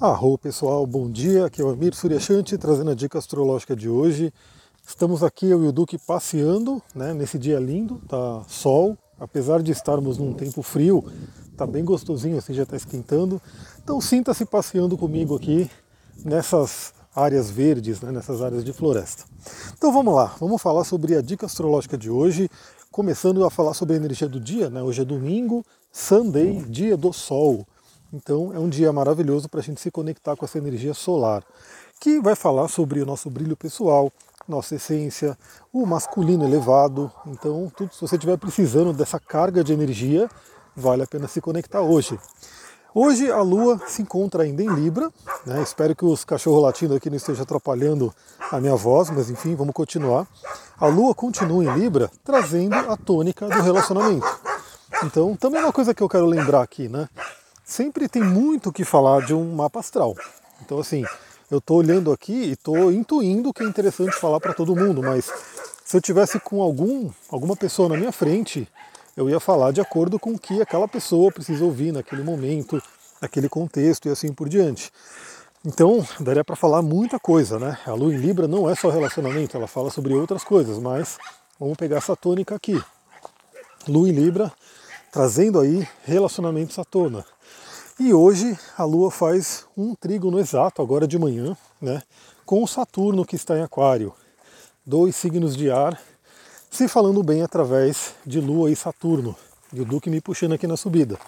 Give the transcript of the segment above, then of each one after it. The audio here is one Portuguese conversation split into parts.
Arro pessoal, bom dia, aqui é o Amir Suryashanti trazendo a dica astrológica de hoje. Estamos aqui, eu e o Duque, passeando né, nesse dia lindo, tá sol, apesar de estarmos num tempo frio, tá bem gostosinho, assim já está esquentando. Então sinta-se passeando comigo aqui nessas áreas verdes, né, nessas áreas de floresta. Então vamos lá, vamos falar sobre a dica astrológica de hoje, começando a falar sobre a energia do dia, né? Hoje é domingo, Sunday, dia do sol. Então é um dia maravilhoso para a gente se conectar com essa energia solar, que vai falar sobre o nosso brilho pessoal, nossa essência, o masculino elevado. Então, tudo, se você estiver precisando dessa carga de energia, vale a pena se conectar hoje. Hoje a Lua se encontra ainda em Libra, né? espero que os cachorros latindo aqui não estejam atrapalhando a minha voz, mas enfim, vamos continuar. A Lua continua em Libra, trazendo a tônica do relacionamento. Então, também uma coisa que eu quero lembrar aqui, né? Sempre tem muito o que falar de um mapa astral. Então, assim, eu estou olhando aqui e estou intuindo que é interessante falar para todo mundo, mas se eu tivesse com algum, alguma pessoa na minha frente, eu ia falar de acordo com o que aquela pessoa precisa ouvir naquele momento, naquele contexto e assim por diante. Então, daria para falar muita coisa, né? A lua em Libra não é só relacionamento, ela fala sobre outras coisas, mas vamos pegar essa tônica aqui. Lua em Libra, trazendo aí relacionamentos à tona. E hoje a Lua faz um trígono exato, agora de manhã, né, com o Saturno que está em Aquário. Dois signos de ar, se falando bem através de Lua e Saturno. E o Duque me puxando aqui na subida.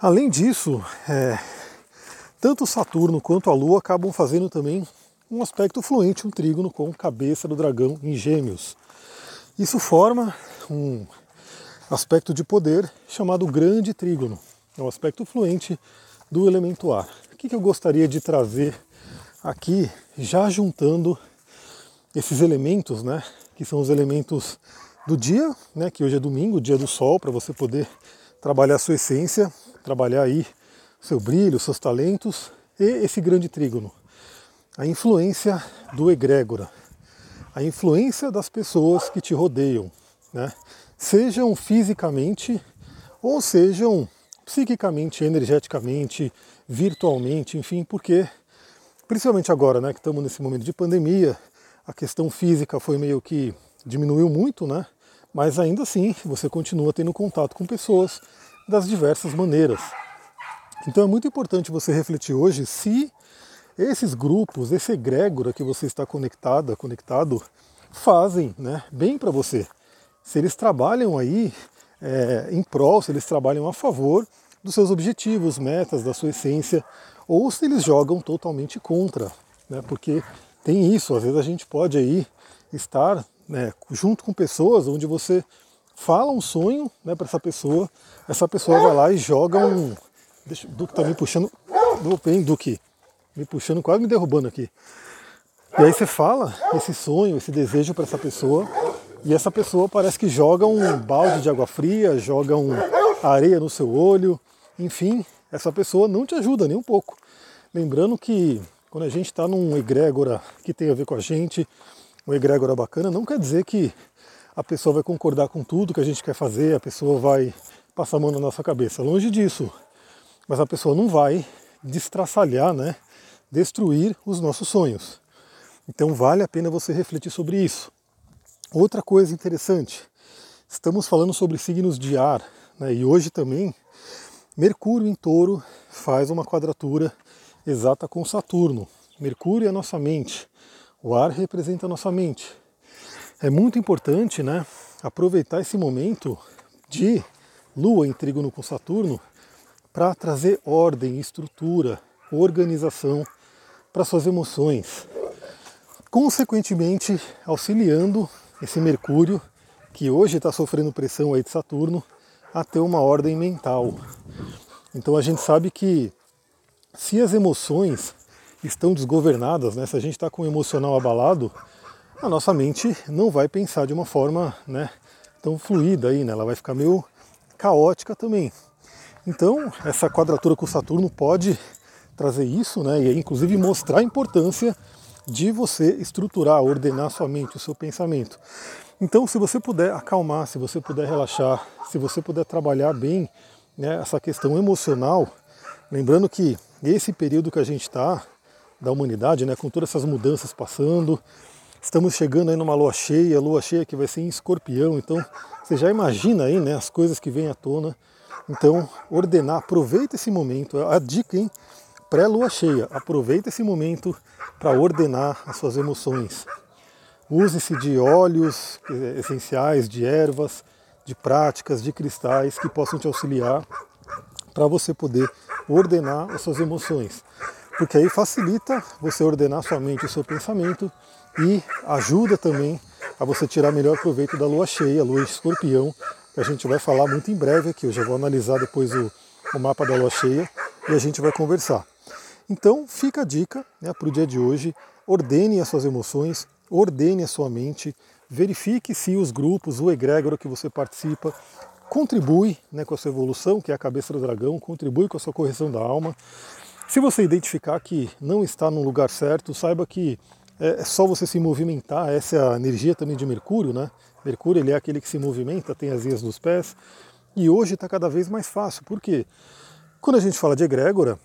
Além disso, é, tanto Saturno quanto a Lua acabam fazendo também um aspecto fluente, um trígono com cabeça do dragão em gêmeos. Isso forma um aspecto de poder chamado grande trígono é um aspecto fluente do elemento ar. O que, eu gostaria de trazer aqui, já juntando esses elementos, né, que são os elementos do dia, né, que hoje é domingo, dia do sol, para você poder trabalhar a sua essência, trabalhar aí seu brilho, seus talentos, e esse grande trígono, a influência do egrégora, a influência das pessoas que te rodeiam, né, sejam fisicamente ou sejam psiquicamente, energeticamente, virtualmente, enfim, porque principalmente agora, né, que estamos nesse momento de pandemia, a questão física foi meio que diminuiu muito, né? Mas ainda assim, você continua tendo contato com pessoas das diversas maneiras. Então é muito importante você refletir hoje se esses grupos, esse egrégora que você está conectada, conectado, fazem né, bem para você. Se eles trabalham aí é, em prol, se eles trabalham a favor dos seus objetivos, metas, da sua essência, ou se eles jogam totalmente contra, né? porque tem isso, às vezes a gente pode aí estar né, junto com pessoas onde você fala um sonho né, para essa pessoa, essa pessoa vai lá e joga um. Deixa, o Duque tá me puxando. Bem, Duque, me puxando, quase me derrubando aqui. E aí você fala esse sonho, esse desejo para essa pessoa, e essa pessoa parece que joga um balde de água fria, joga um areia no seu olho, enfim, essa pessoa não te ajuda nem um pouco. Lembrando que quando a gente está num egrégora que tem a ver com a gente, um egrégora bacana, não quer dizer que a pessoa vai concordar com tudo que a gente quer fazer, a pessoa vai passar a mão na nossa cabeça. Longe disso. Mas a pessoa não vai destraçalhar, né? destruir os nossos sonhos. Então vale a pena você refletir sobre isso. Outra coisa interessante, estamos falando sobre signos de ar, né? e hoje também Mercúrio em touro faz uma quadratura exata com Saturno. Mercúrio é a nossa mente, o ar representa a nossa mente. É muito importante né, aproveitar esse momento de Lua em trígono com Saturno para trazer ordem, estrutura, organização para suas emoções. Consequentemente, auxiliando esse Mercúrio, que hoje está sofrendo pressão aí de Saturno, a ter uma ordem mental. Então a gente sabe que se as emoções estão desgovernadas, né, se a gente está com o emocional abalado, a nossa mente não vai pensar de uma forma né, tão fluida aí, né, ela vai ficar meio caótica também. Então essa quadratura com Saturno pode trazer isso, né, e inclusive mostrar a importância de você estruturar, ordenar sua mente, o seu pensamento. Então, se você puder acalmar, se você puder relaxar, se você puder trabalhar bem né, essa questão emocional, lembrando que esse período que a gente está, da humanidade, né, com todas essas mudanças passando, estamos chegando aí numa lua cheia, lua cheia que vai ser em escorpião, então você já imagina aí né, as coisas que vêm à tona. Então, ordenar, aproveita esse momento, a dica, hein? Pré-lua cheia, aproveita esse momento para ordenar as suas emoções. Use-se de óleos eh, essenciais, de ervas, de práticas, de cristais que possam te auxiliar para você poder ordenar as suas emoções. Porque aí facilita você ordenar sua mente e seu pensamento e ajuda também a você tirar melhor proveito da lua cheia, lua escorpião, que a gente vai falar muito em breve aqui. Eu já vou analisar depois o, o mapa da lua cheia e a gente vai conversar. Então fica a dica né, para o dia de hoje, ordene as suas emoções, ordene a sua mente, verifique se os grupos, o egrégora que você participa, contribui né, com a sua evolução, que é a cabeça do dragão, contribui com a sua correção da alma. Se você identificar que não está no lugar certo, saiba que é só você se movimentar, essa é a energia também de Mercúrio, né? Mercúrio ele é aquele que se movimenta, tem as vias dos pés, e hoje está cada vez mais fácil, porque quando a gente fala de egrégora,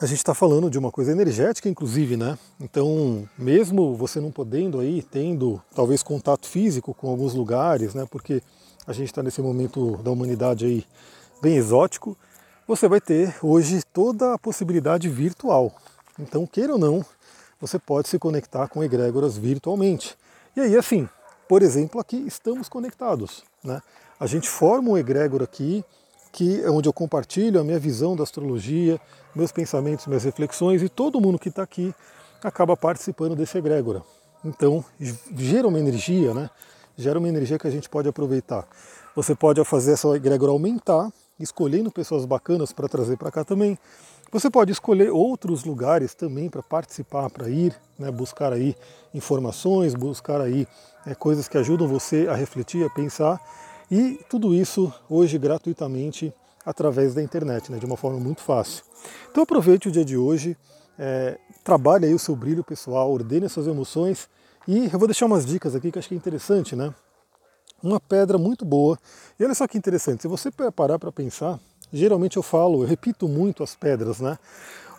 a gente está falando de uma coisa energética, inclusive, né? Então, mesmo você não podendo aí, tendo talvez contato físico com alguns lugares, né? Porque a gente está nesse momento da humanidade aí bem exótico, você vai ter hoje toda a possibilidade virtual. Então, queira ou não, você pode se conectar com egrégoras virtualmente. E aí, assim, por exemplo, aqui estamos conectados, né? A gente forma um egrégor aqui, que é onde eu compartilho a minha visão da astrologia, meus pensamentos, minhas reflexões, e todo mundo que está aqui acaba participando desse egrégora. Então, gera uma energia, né? Gera uma energia que a gente pode aproveitar. Você pode fazer essa egrégora aumentar, escolhendo pessoas bacanas para trazer para cá também. Você pode escolher outros lugares também para participar, para ir, né, buscar aí informações, buscar aí é, coisas que ajudam você a refletir, a pensar. E tudo isso hoje gratuitamente através da internet, né, de uma forma muito fácil. Então aproveite o dia de hoje, é, trabalhe aí o seu brilho pessoal, ordene as suas emoções e eu vou deixar umas dicas aqui que acho que é interessante, né? Uma pedra muito boa. E olha só que interessante, se você parar para pensar, geralmente eu falo, eu repito muito as pedras, né?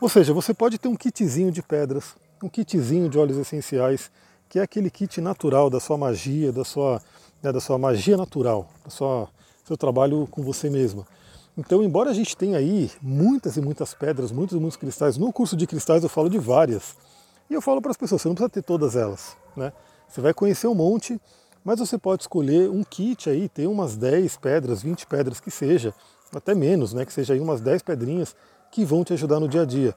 Ou seja, você pode ter um kitzinho de pedras, um kitzinho de óleos essenciais, que é aquele kit natural da sua magia, da sua, né, da sua magia natural, do seu trabalho com você mesma. Então, embora a gente tenha aí muitas e muitas pedras, muitos e muitos cristais, no curso de cristais eu falo de várias. E eu falo para as pessoas, você não precisa ter todas elas. Né? Você vai conhecer um monte, mas você pode escolher um kit aí, ter umas 10 pedras, 20 pedras que seja, até menos, né? que seja aí umas 10 pedrinhas que vão te ajudar no dia a dia.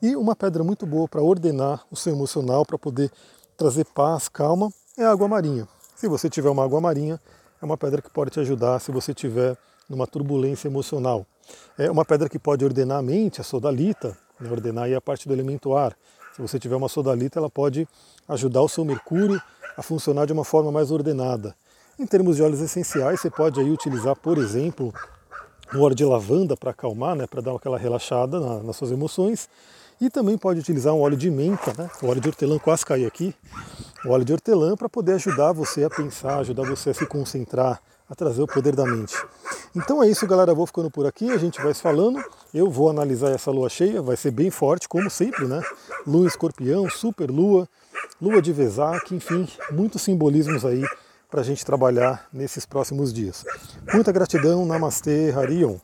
E uma pedra muito boa para ordenar o seu emocional, para poder trazer paz, calma, é a água marinha. Se você tiver uma água marinha, é uma pedra que pode te ajudar se você tiver numa turbulência emocional. É uma pedra que pode ordenar a mente, a sodalita, né, ordenar aí a parte do elemento ar. Se você tiver uma sodalita, ela pode ajudar o seu mercúrio a funcionar de uma forma mais ordenada. Em termos de óleos essenciais, você pode aí utilizar, por exemplo, um óleo de lavanda para acalmar, né, para dar aquela relaxada na, nas suas emoções. E também pode utilizar um óleo de menta, né, o óleo de hortelã quase caiu aqui, o óleo de hortelã para poder ajudar você a pensar, ajudar você a se concentrar, a trazer o poder da mente. Então é isso, galera. Eu vou ficando por aqui, a gente vai se falando. Eu vou analisar essa lua cheia, vai ser bem forte, como sempre, né? Lua escorpião, super lua, lua de Vesak, enfim, muitos simbolismos aí para a gente trabalhar nesses próximos dias. Muita gratidão, Namastê, Harion.